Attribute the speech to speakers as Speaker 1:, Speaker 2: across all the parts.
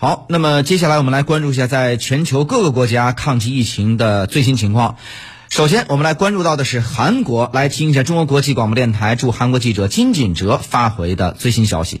Speaker 1: 好，那么接下来我们来关注一下在全球各个国家抗击疫情的最新情况。首先，我们来关注到的是韩国，来听一下中国国际广播电台驻韩国记者金锦哲发回的最新消息。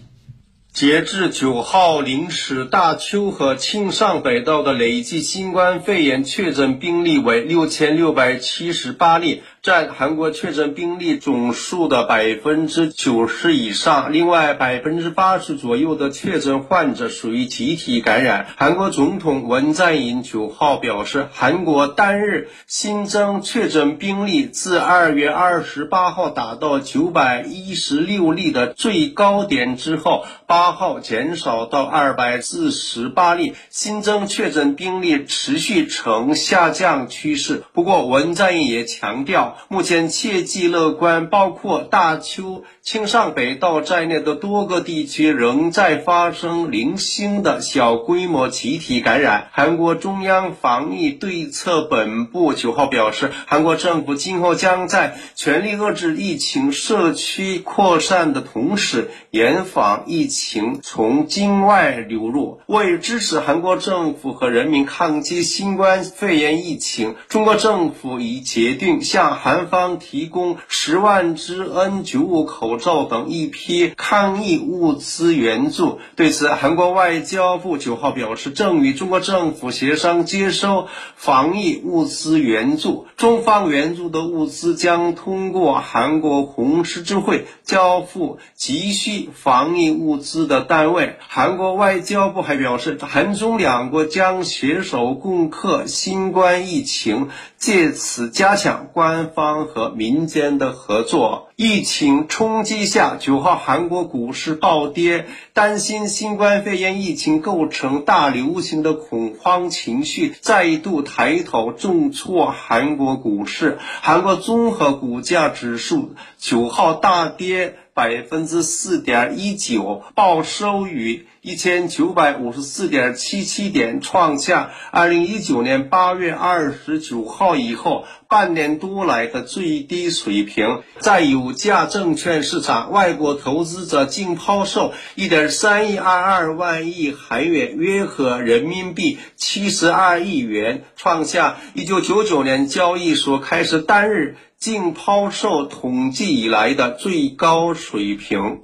Speaker 2: 截至九号零时，大邱和庆尚北道的累计新冠肺炎确诊病例为六千六百七十八例。占韩国确诊病例总数的百分之九十以上，另外百分之八十左右的确诊患者属于集体感染。韩国总统文在寅九号表示，韩国单日新增确诊病例自二月二十八号达到九百一十六例的最高点之后，八号减少到二百四十八例，新增确诊病例持续呈下降趋势。不过，文在寅也强调。目前切忌乐观，包括大邱、庆尚北道在内的多个地区仍在发生零星的小规模集体感染。韩国中央防疫对策本部九号表示，韩国政府今后将在全力遏制疫情社区扩散的同时，严防疫情从境外流入。为支持韩国政府和人民抗击新冠肺炎疫情，中国政府已决定向。韩方提供十万只 N95 口罩等一批抗疫物资援助。对此，韩国外交部九号表示，正与中国政府协商接收防疫物资援助。中方援助的物资将通过韩国红十字会交付急需防疫物资的单位。韩国外交部还表示，韩中两国将携手共克新冠疫情，借此加强关。方和民间的合作，疫情冲击下，九号韩国股市暴跌，担心新冠肺炎疫情构成大流行的恐慌情绪再度抬头，重挫韩国股市。韩国综合股价指数九号大跌。百分之四点一九，报收于一千九百五十四点七七点，创下二零一九年八月二十九号以后半年多来的最低水平。在有价证券市场，外国投资者净抛售一点三亿二二万亿韩元，约合人民币七十二亿元，创下一九九九年交易所开始单日。净抛售统计以来的最高水平。